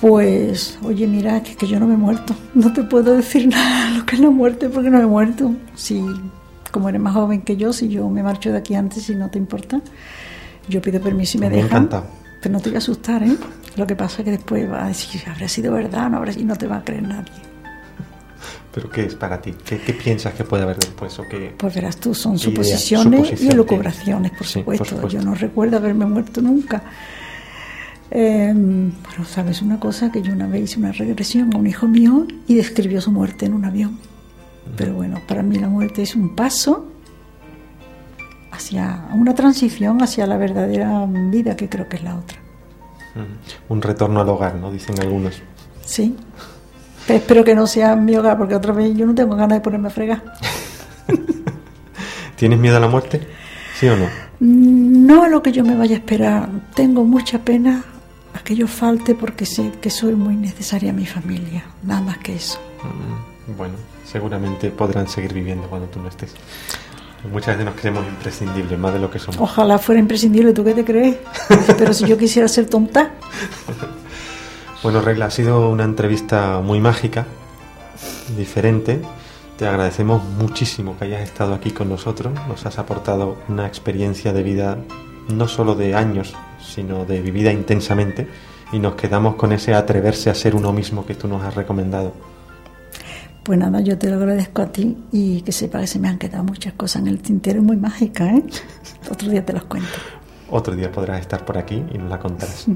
S2: Pues, oye, mira, que, que yo no me he muerto. No te puedo decir nada lo que es la muerte porque no me he muerto. Si, como eres más joven que yo, si yo me marcho de aquí antes y no te importa, yo pido permiso y me, me dejan. Encanta. Pero no te voy a asustar, ¿eh? Lo que pasa es que después va a decir, habrá sido verdad, no habrá y no te va a creer nadie.
S3: ¿Pero qué es para ti? ¿Qué, piensas que puede haber después? ¿O qué
S2: pues verás tú, son suposiciones y elucubraciones, por, supuesto. Yo no recuerdo haberme muerto nunca. Eh, pero sabes una cosa, que yo una vez hice una regresión a un hijo mío y describió su muerte en un avión. Pero bueno, para mí la muerte es un paso hacia una transición hacia la verdadera vida que creo que es la otra.
S3: Un retorno al hogar, ¿no? Dicen algunos.
S2: Sí. espero que no sea mi hogar, porque otra vez yo no tengo ganas de ponerme a fregar.
S3: ¿Tienes miedo a la muerte? ¿Sí o no?
S2: No a lo que yo me vaya a esperar. Tengo mucha pena más que yo falte porque sé que soy muy necesaria a mi familia, nada más que eso.
S4: Mm, bueno, seguramente podrán seguir viviendo cuando tú no estés. Muchas veces nos creemos imprescindibles, más de lo que somos.
S2: Ojalá fuera imprescindible, ¿tú qué te crees? Pero si yo quisiera ser tonta.
S4: bueno, Regla, ha sido una entrevista muy mágica, diferente. Te agradecemos muchísimo que hayas estado aquí con nosotros. Nos has aportado una experiencia de vida no solo de años, sino de vivida intensamente. Y nos quedamos con ese atreverse a ser uno mismo que tú nos has recomendado.
S2: Pues nada, yo te lo agradezco a ti y que sepa que se me han quedado muchas cosas en el tintero muy mágicas, ¿eh? Otro día te las cuento.
S4: Otro día podrás estar por aquí y nos la contarás.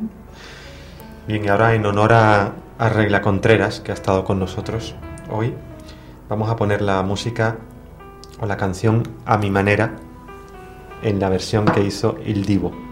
S4: Bien, y ahora en honor a, a Regla Contreras, que ha estado con nosotros hoy, vamos a poner la música o la canción a mi manera en la versión que hizo Il Divo.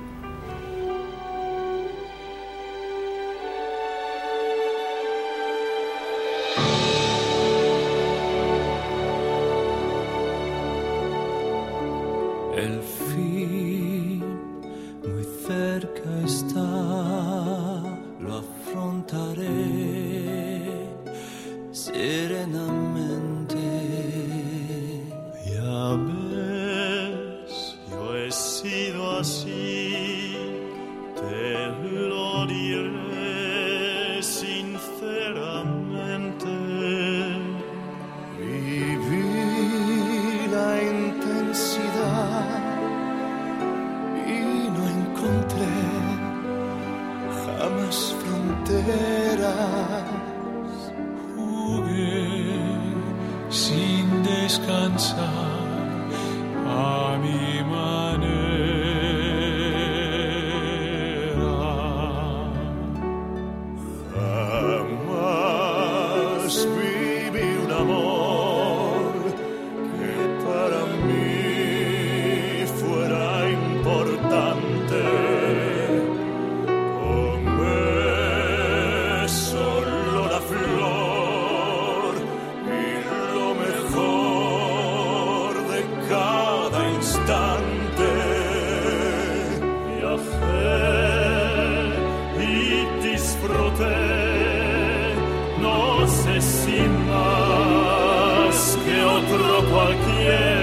S3: 天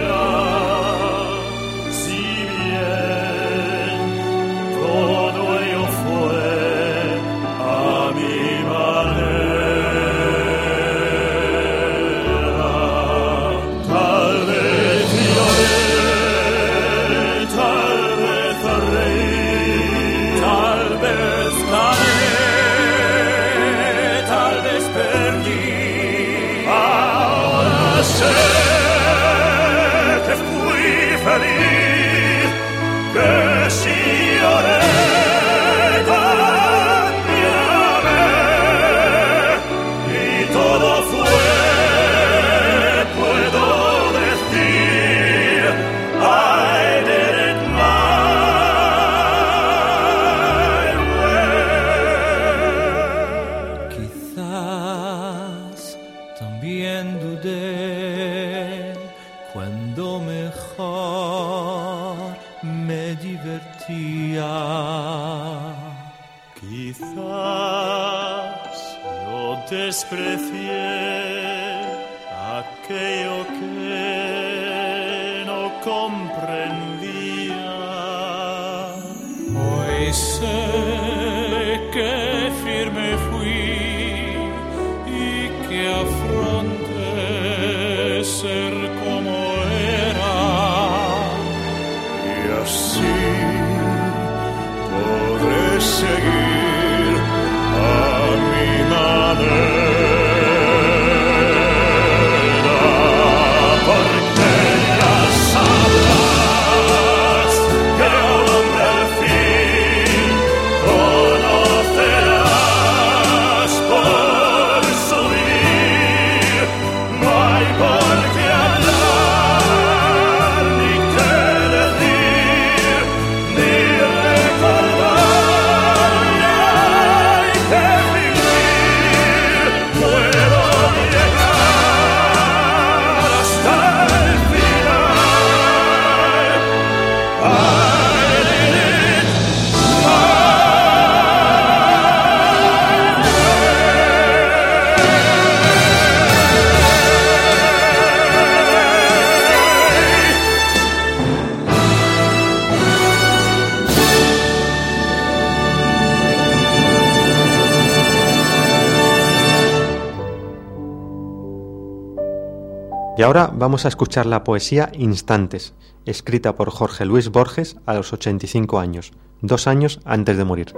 S3: vamos a escuchar la poesía Instantes, escrita por Jorge Luis Borges a los 85 años, dos años antes de morir.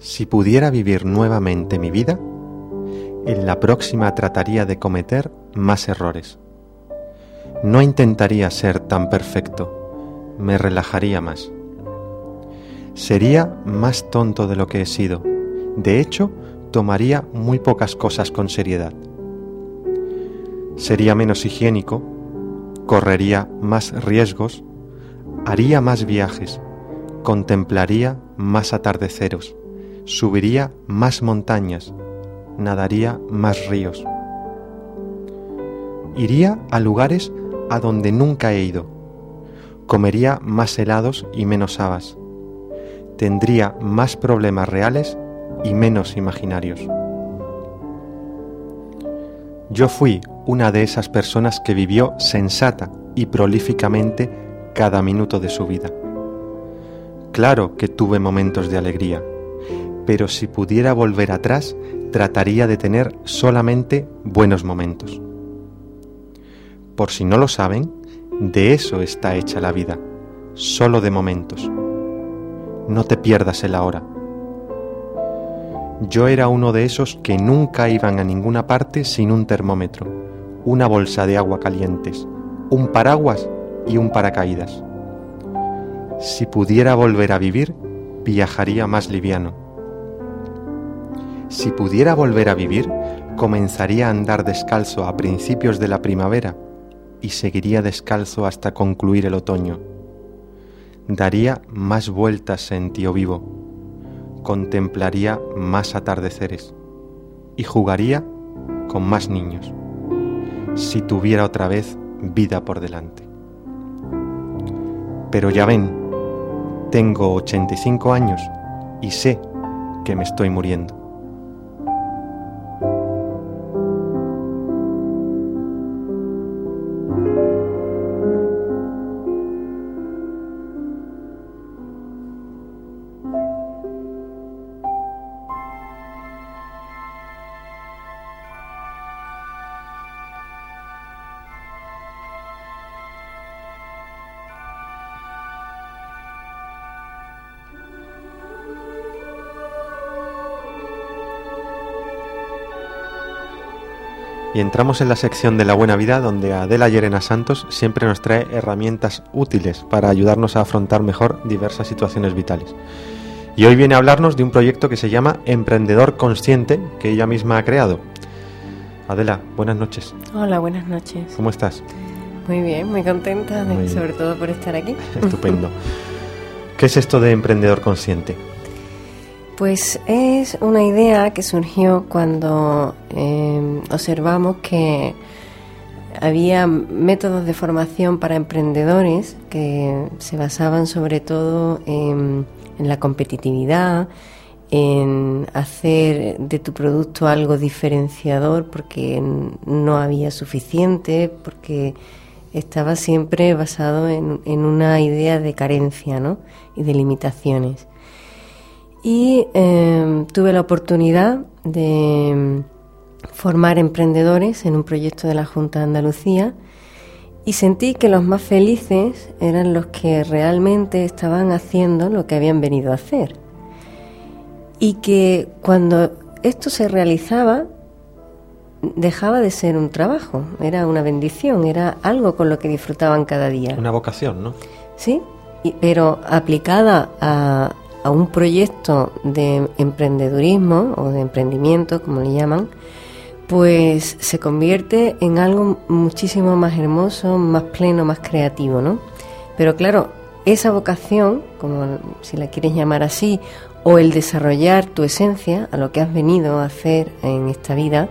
S3: Si pudiera vivir nuevamente mi vida, en la próxima trataría de cometer más errores. No intentaría ser tan perfecto, me relajaría más. Sería más tonto de lo que he sido. De hecho, tomaría muy pocas cosas con seriedad. Sería menos higiénico, correría más riesgos, haría más viajes, contemplaría más atardeceros, subiría más montañas, nadaría más ríos. Iría a lugares a donde nunca he ido, comería más helados y menos habas, tendría más problemas reales y menos imaginarios. Yo fui una de esas personas que vivió sensata y prolíficamente cada minuto de su vida. Claro que tuve momentos de alegría, pero si pudiera volver atrás, trataría de tener solamente buenos momentos. Por si no lo saben, de eso está hecha la vida, solo de momentos. No te pierdas el ahora yo era uno de esos que nunca iban a ninguna parte sin un termómetro, una bolsa de agua calientes, un paraguas y un paracaídas. Si pudiera volver a vivir, viajaría más liviano. Si pudiera volver a vivir, comenzaría a andar descalzo a principios de la primavera y seguiría descalzo hasta concluir el otoño. Daría más vueltas en tío vivo contemplaría más atardeceres y jugaría con más niños, si tuviera otra vez vida por delante. Pero ya ven, tengo 85 años y sé que me estoy muriendo. Entramos en la sección de la buena vida donde Adela Llerena Santos siempre nos trae herramientas útiles para ayudarnos a afrontar mejor diversas situaciones vitales. Y hoy viene a hablarnos de un proyecto que se llama Emprendedor Consciente, que ella misma ha creado. Adela, buenas noches.
S5: Hola, buenas noches.
S3: ¿Cómo estás?
S5: Muy bien, muy contenta, sobre todo por estar aquí.
S3: Estupendo. ¿Qué es esto de Emprendedor Consciente?
S5: Pues es una idea que surgió cuando em, observamos que había métodos de formación para emprendedores que se basaban sobre todo en, la competitividad, en hacer de tu producto algo diferenciador porque no había suficiente, porque estaba siempre basado en, en una idea de carencia ¿no? y de limitaciones y em, tuve la oportunidad de em, formar emprendedores en un proyecto de la Junta de Andalucía y sentí que los más felices eran los que realmente estaban haciendo lo que habían venido a hacer. Y que cuando esto se realizaba, dejaba de ser un trabajo, era una bendición, era algo con lo que disfrutaban cada día.
S3: Una vocación, ¿no?
S5: Sí, pero aplicada a, a un proyecto de emprendedurismo o de emprendimiento, como le llaman, pues se convierte en algo muchísimo más hermoso, más pleno, más creativo, ¿no? Pero claro, esa vocación, como si la quieres llamar así, o el desarrollar tu esencia, a lo que has venido a hacer en esta vida,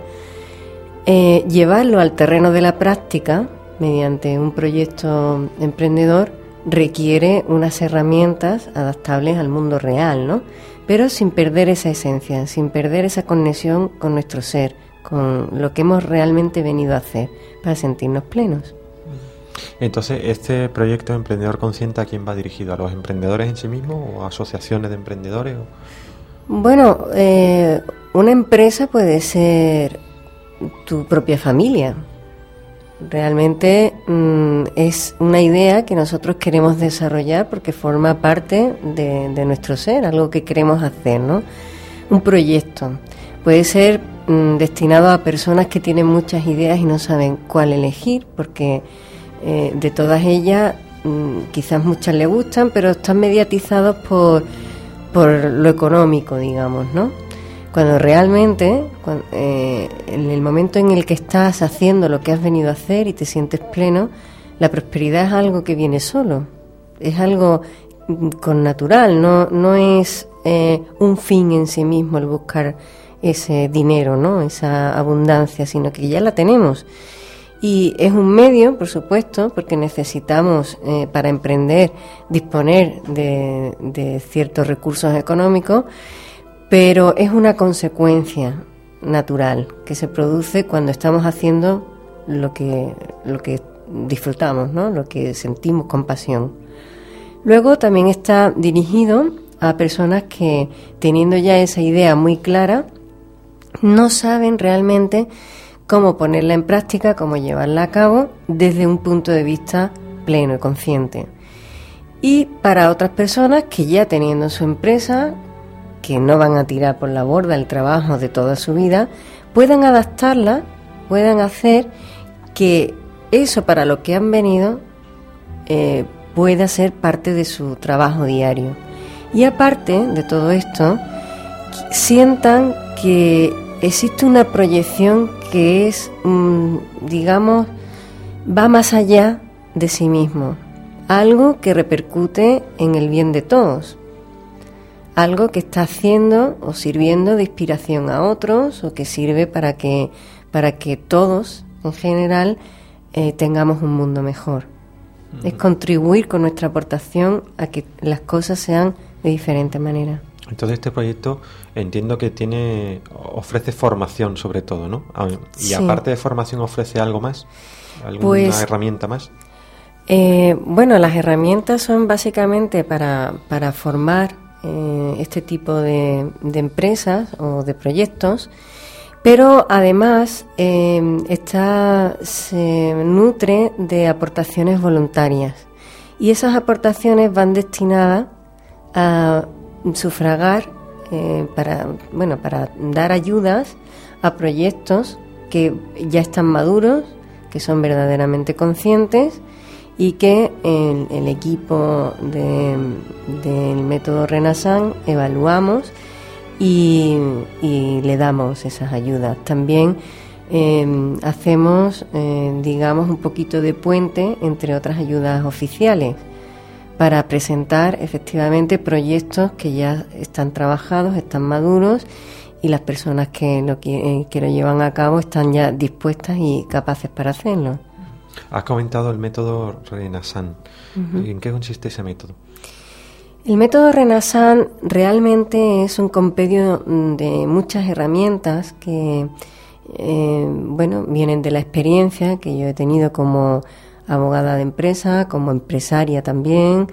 S5: eh, llevarlo al terreno de la práctica mediante un proyecto emprendedor, requiere unas herramientas adaptables al mundo real, ¿no? Pero sin perder esa esencia, sin perder esa conexión con nuestro ser, con lo que hemos realmente venido a hacer para sentirnos plenos.
S3: Entonces, ¿este proyecto de Emprendedor Consciente a quién va dirigido? ¿A los emprendedores en sí mismos o a asociaciones de emprendedores?
S5: Bueno, eh, una empresa puede ser tu propia familia. Realmente mm, es una idea que nosotros queremos desarrollar porque forma parte de, nuestro ser, algo que queremos hacer, ¿no? Un proyecto. Puede ser mm, destinado a personas que tienen muchas ideas y no saben cuál elegir, porque eh, de todas ellas mm, quizás muchas le gustan, pero están mediatizados por, por lo económico, digamos, ¿no? Cuando realmente, eh, en el momento en el que estás haciendo lo que has venido a hacer y te sientes pleno, la prosperidad es algo que viene solo, es algo mm, con natural, no, no es eh, un fin en sí mismo el buscar ese dinero, ¿no? esa abundancia, sino que ya la tenemos. Y es un medio, por supuesto, porque necesitamos eh, para emprender disponer de, de ciertos recursos económicos, pero es una consecuencia natural que se produce cuando estamos haciendo lo que, lo que disfrutamos, ¿no? lo que sentimos con pasión. Luego también está dirigido a personas que, teniendo ya esa idea muy clara, no saben realmente cómo ponerla en práctica, cómo llevarla a cabo desde un punto de vista pleno y consciente. Y para otras personas que ya teniendo su empresa, que no van a tirar por la borda el trabajo de toda su vida, puedan adaptarla, puedan hacer que eso para lo que han venido eh, pueda ser parte de su trabajo diario. Y aparte de todo esto, sientan que existe una proyección que es, mm, digamos, va más allá de sí mismo, algo que repercute en el bien de todos algo que está haciendo o sirviendo de inspiración a otros o que sirve para que, para que todos en general eh, tengamos un mundo mejor. Es contribuir con nuestra aportación a que las cosas sean de diferente manera.
S3: Entonces este proyecto entiendo que tiene ofrece formación sobre todo, ¿no? Y aparte de formación ofrece algo más, alguna pues, herramienta más.
S5: Eh, bueno, las herramientas son básicamente para, para formar eh, este tipo de, empresas o de proyectos, pero además eh, está, se nutre de aportaciones voluntarias. Y esas aportaciones van destinadas a sufragar eh, para bueno para dar ayudas a proyectos que ya están maduros, que son verdaderamente conscientes y que el, el equipo del método Renaissance evaluamos y, le damos esas ayudas. También em, hacemos, eh, digamos, un poquito de puente entre otras ayudas oficiales para presentar efectivamente proyectos que ya están trabajados, están maduros y las personas que lo, que lo llevan a cabo están ya dispuestas y capaces para hacerlo.
S3: Has comentado el método Renaissance. ¿En qué consiste ese método?
S5: El método Renaissance realmente es un compendio de muchas herramientas que, eh, bueno, vienen de la experiencia que yo he tenido como abogada de empresa, como empresaria también,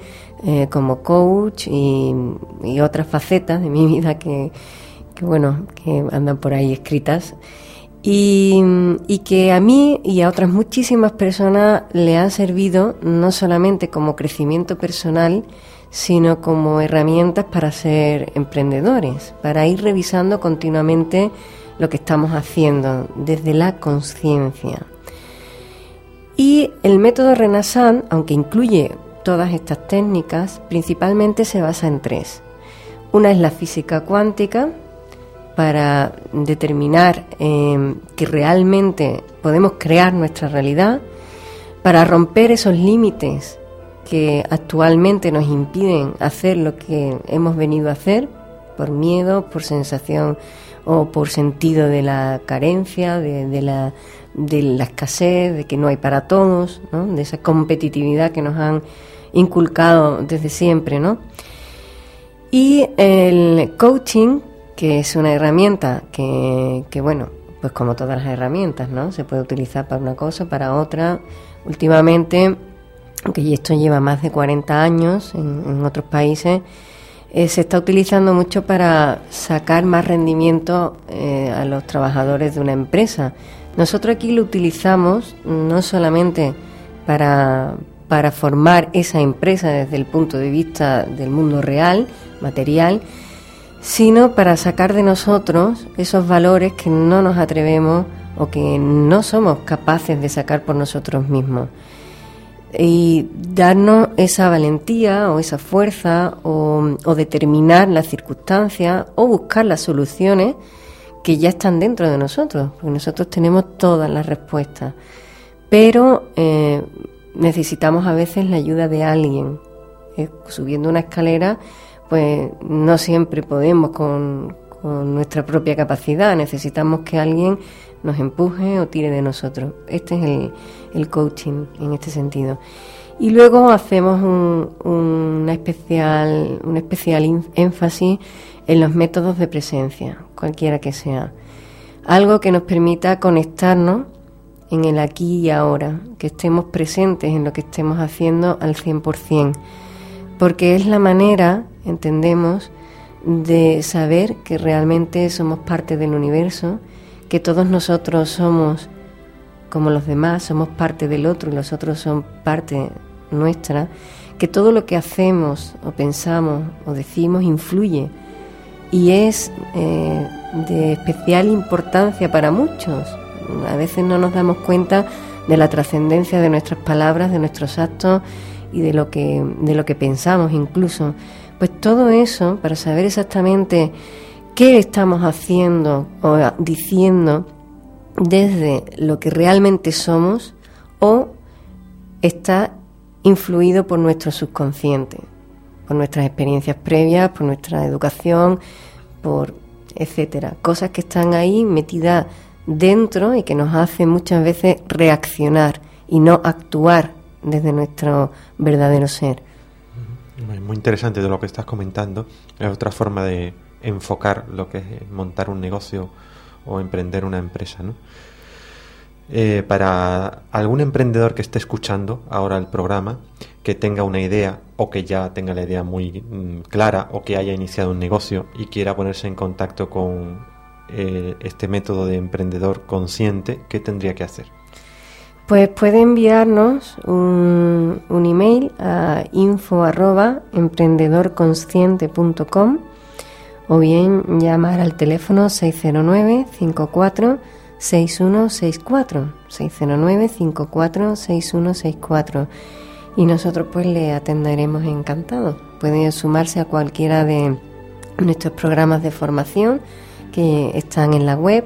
S5: eh, como coach y, y, otras facetas de mi vida que, que, bueno, que andan por ahí escritas y, que a mí y a otras muchísimas personas le han servido no solamente como crecimiento personal, sino como herramientas para ser emprendedores, para ir revisando continuamente lo que estamos haciendo desde la conciencia. Y el método Renaissance, aunque incluye todas estas técnicas, principalmente se basa en tres. Una es la física cuántica, para determinar em, que realmente podemos crear nuestra realidad, para romper esos límites que actualmente nos impiden hacer lo que hemos venido a hacer, por miedo, por sensación o por sentido de la carencia, de, la, de la escasez, de que no hay para todos, de esa competitividad que nos han inculcado desde siempre. ¿no? Y el coaching que es una herramienta que, que, bueno, pues como todas las herramientas, ¿no? Se puede utilizar para una cosa, para otra. Últimamente, aunque esto lleva más de 40 años en, otros países, eh, se está utilizando mucho para sacar más rendimiento eh, a los trabajadores de una empresa. Nosotros aquí lo utilizamos no solamente para, para formar esa empresa desde el punto de vista del mundo real, material, sino para sacar de nosotros esos valores que no nos atrevemos o que no somos capaces de sacar por nosotros mismos. Y darnos esa valentía o esa fuerza o, determinar las circunstancias o buscar las soluciones que ya están dentro de nosotros, porque nosotros tenemos todas las respuestas. Pero eh, necesitamos a veces la ayuda de alguien. Eh, subiendo una escalera, pues no siempre podemos con, nuestra propia capacidad, necesitamos que alguien nos empuje o tire de nosotros. Este es el, coaching en este sentido. Y luego hacemos un, especial, un especial énfasis en los métodos de presencia, cualquiera que sea. Algo que nos permita conectarnos en el aquí y ahora, que estemos presentes en lo que estemos haciendo al 100%, porque es la manera, entendemos, de saber que realmente somos parte del universo, que todos nosotros somos como los demás, somos parte del otro y los otros son parte nuestra, que todo lo que hacemos o pensamos o decimos influye y es eh, de especial importancia para muchos. A veces no nos damos cuenta de la trascendencia de nuestras palabras, de nuestros actos y de lo que, de lo que pensamos incluso. Pues todo eso, para saber exactamente qué estamos haciendo o diciendo desde lo que realmente somos o está influido por nuestro subconsciente, por nuestras experiencias previas, por nuestra educación, por etcétera, cosas que están ahí metidas dentro y que nos hace muchas veces reaccionar y no actuar desde nuestro verdadero ser.
S3: Muy interesante de lo que estás comentando. Es otra forma de enfocar lo que es montar un negocio o emprender una empresa. ¿no? Eh, para algún emprendedor que esté escuchando ahora el programa, que tenga una idea o que ya tenga la idea muy mm, clara o que haya iniciado un negocio y quiera ponerse en contacto con eh, este método de emprendedor consciente, ¿qué tendría que hacer?
S5: Pues puede enviarnos un, email a info emprendedorconsciente.com o bien llamar al teléfono 609 54 6164 609 54 6164 y nosotros pues le atenderemos encantado. Puede sumarse a cualquiera de nuestros programas de formación que están en la web,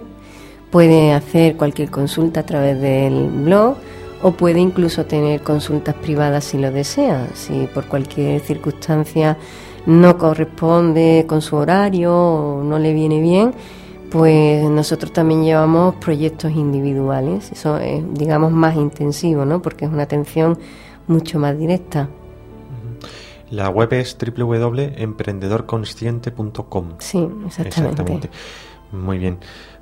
S5: puede hacer cualquier consulta a través del blog o puede incluso tener consultas privadas si lo desea, si por cualquier circunstancia no corresponde con su horario o no le viene bien, pues nosotros también llevamos proyectos individuales, eso es digamos más intensivo, ¿no? Porque es una atención mucho más directa.
S3: La web es www.emprendedorconsciente.com.
S5: Sí, exactamente.
S3: Muy bien.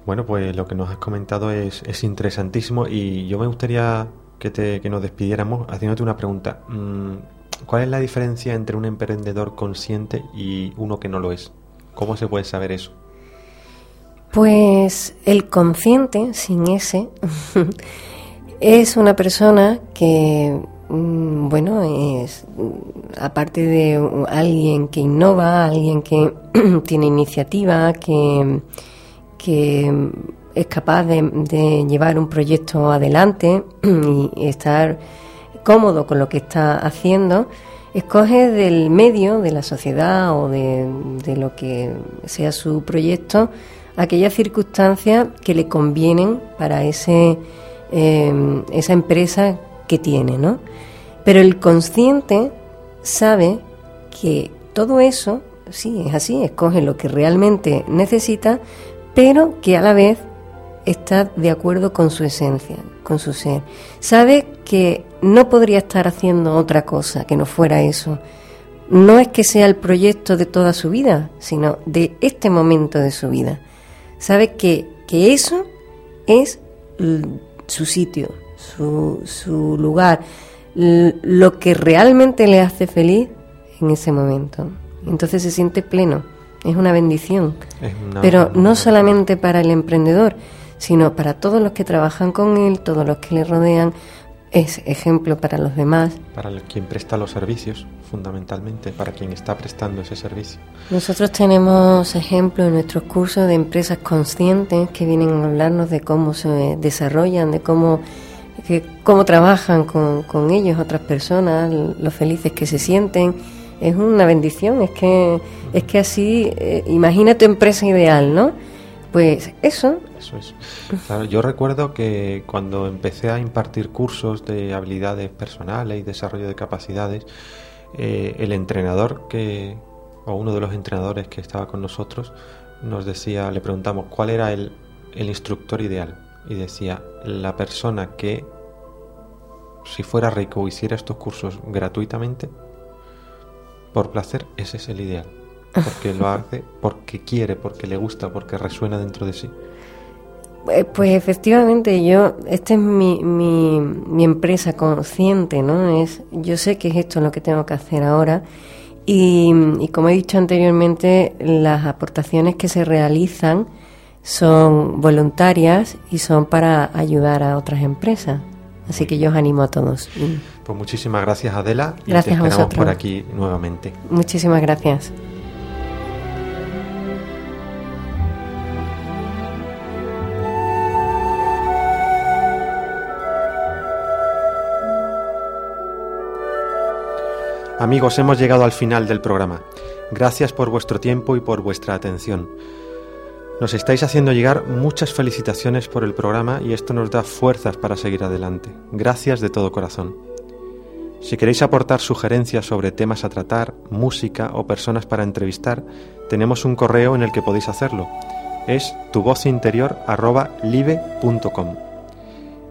S3: Bueno, pues lo que nos has comentado es, es interesantísimo y yo me gustaría que, te, nos despidiéramos haciéndote una pregunta. Mm, ¿Cuál es la diferencia entre un emprendedor consciente y uno que no lo es? ¿Cómo se puede saber eso?
S5: Pues el consciente, sin ese, es una persona que Mm, bueno, es aparte de alguien que innova, alguien que tiene iniciativa, que, que es capaz de, llevar un proyecto adelante y estar cómodo con lo que está haciendo, escoge del medio, de la sociedad o de, lo que sea su proyecto, aquellas circunstancias que le convienen para ese, eh, esa empresa que tiene, ¿no? Pero el consciente sabe que todo eso, sí, es así, escoge lo que realmente necesita, pero que a la vez está de acuerdo con su esencia, con su ser. Sabe que no podría estar haciendo otra cosa que no fuera eso. No es que sea el proyecto de toda su vida, sino de este momento de su vida. Sabe que, que eso es su sitio, su, su lugar, lo que realmente le hace feliz en ese momento. Entonces se siente pleno, es una bendición. Pero no solamente para el emprendedor, sino para todos los que trabajan con él, todos los que le rodean, es ejemplo para los demás.
S3: Para quien presta los servicios, fundamentalmente, para quien está prestando ese servicio.
S5: Nosotros tenemos ejemplos en nuestros cursos de empresas conscientes que vienen a hablarnos de cómo se desarrollan, de cómo, cómo trabajan con, con ellos otras personas, los felices que se sienten. Es una bendición, es que, es que así, eh, imagina tu empresa ideal, ¿no? Pues eso.
S3: Eso es. yo recuerdo que cuando empecé a impartir cursos de habilidades personales y desarrollo de capacidades, eh, el entrenador que, o uno de los entrenadores que estaba con nosotros, nos decía, le preguntamos cuál era el, el instructor ideal. Y decía, la persona que, si fuera rico, hiciera estos cursos gratuitamente, por placer, ese es el ideal porque lo hace porque quiere, porque le gusta, porque resuena dentro de sí.
S5: Eh, pues efectivamente, yo, esta es mi, mi, empresa consciente, ¿no? Es, yo sé que es esto lo que tengo que hacer ahora y, como he dicho anteriormente, las aportaciones que se realizan son voluntarias y son para ayudar a otras empresas. Así que yo os animo a todos.
S3: Pues muchísimas gracias Adela
S5: y gracias
S3: te esperamos por aquí nuevamente.
S5: Muchísimas gracias.
S3: Amigos, hemos llegado al final del programa. Gracias por vuestro tiempo y por vuestra atención. Nos estáis haciendo llegar muchas felicitaciones por el programa y esto nos da fuerzas para seguir adelante. Gracias de todo corazón. Si queréis aportar sugerencias sobre temas a tratar, música o personas para entrevistar, tenemos un correo en el que podéis hacerlo. Es tuvozinterior@live.com.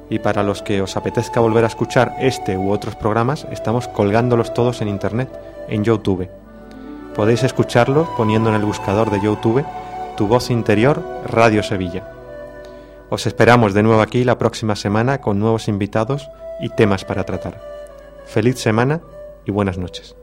S3: Y para los que os apetezca volver a escuchar este u otros programas, estamos colgándolos todos en internet, en YouTube. Podéis escucharlos poniendo en el buscador de YouTube Tu voz interior Radio Sevilla. Os esperamos de nuevo aquí la próxima semana con nuevos invitados y temas para tratar. Feliz semana y buenas noches.